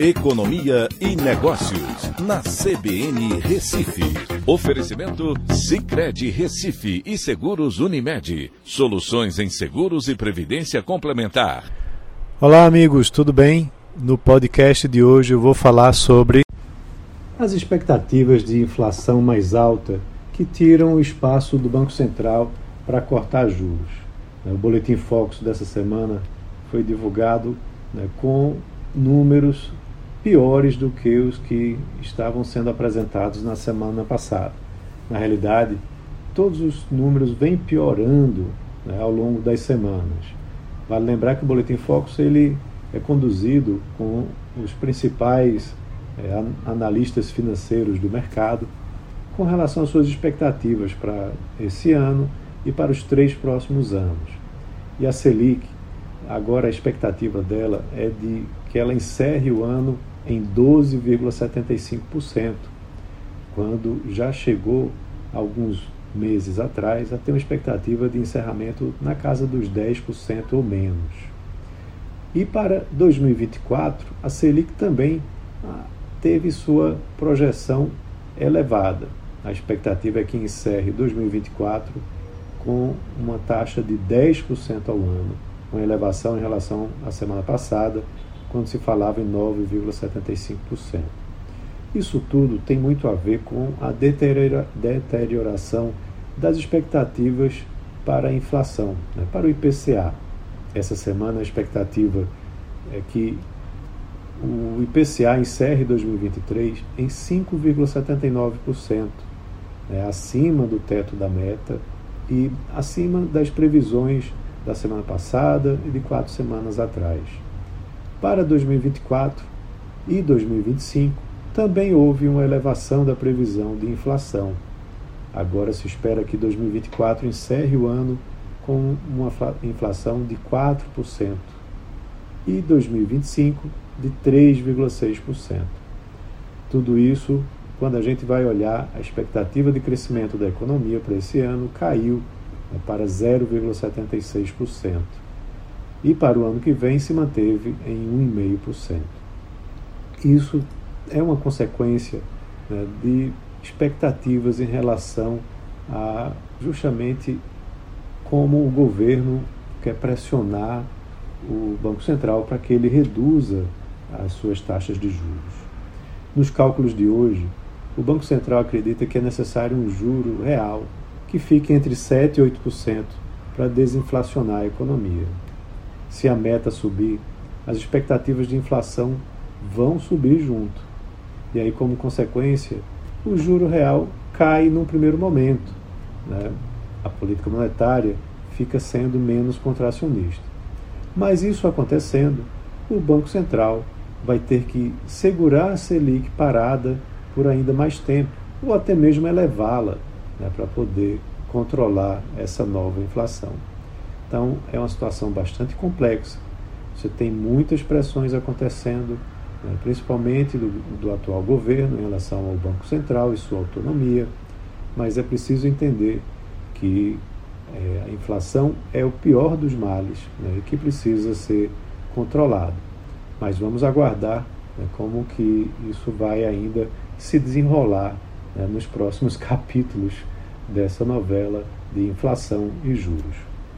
Economia e Negócios, na CBN Recife. Oferecimento Cicred Recife e Seguros Unimed. Soluções em seguros e previdência complementar. Olá, amigos, tudo bem? No podcast de hoje eu vou falar sobre as expectativas de inflação mais alta que tiram o espaço do Banco Central para cortar juros. O boletim Focus dessa semana foi divulgado né, com números piores do que os que estavam sendo apresentados na semana passada. Na realidade, todos os números vêm piorando né, ao longo das semanas. Vale lembrar que o Boletim Focus ele é conduzido com os principais é, analistas financeiros do mercado com relação às suas expectativas para esse ano e para os três próximos anos. E a Selic, agora a expectativa dela é de que ela encerre o ano em 12,75%, quando já chegou alguns meses atrás a ter uma expectativa de encerramento na casa dos 10% ou menos. E para 2024, a Selic também ah, teve sua projeção elevada. A expectativa é que encerre 2024 com uma taxa de 10% ao ano, uma elevação em relação à semana passada, quando se falava em 9,75%. Isso tudo tem muito a ver com a deterioração das expectativas para a inflação, né, para o IPCA. Essa semana a expectativa é que o IPCA encerre 2023 em 5,79%, né, acima do teto da meta e acima das previsões da semana passada e de quatro semanas atrás. Para 2024 e 2025, também houve uma elevação da previsão de inflação. Agora se espera que 2024 encerre o ano com uma inflação de 4% e 2025 de 3,6%. Tudo isso, quando a gente vai olhar a expectativa de crescimento da economia para esse ano, caiu né, para 0,76% e para o ano que vem se manteve em 1,5%. Isso é uma consequência né, de expectativas em relação a justamente como o governo quer pressionar o Banco Central para que ele reduza as suas taxas de juros. Nos cálculos de hoje, o Banco Central acredita que é necessário um juro real que fique entre 7% e 8% para desinflacionar a economia. Se a meta subir, as expectativas de inflação vão subir junto. E aí, como consequência, o juro real cai num primeiro momento. Né? A política monetária fica sendo menos contracionista. Mas isso acontecendo, o Banco Central vai ter que segurar a Selic parada por ainda mais tempo, ou até mesmo elevá-la, né, para poder controlar essa nova inflação. Então, é uma situação bastante complexa. Você tem muitas pressões acontecendo, né, principalmente do, do, atual governo em relação ao Banco Central e sua autonomia, mas é preciso entender que é, a inflação é o pior dos males né, e que precisa ser controlado. Mas vamos aguardar né, como que isso vai ainda se desenrolar né, nos próximos capítulos dessa novela de inflação e juros.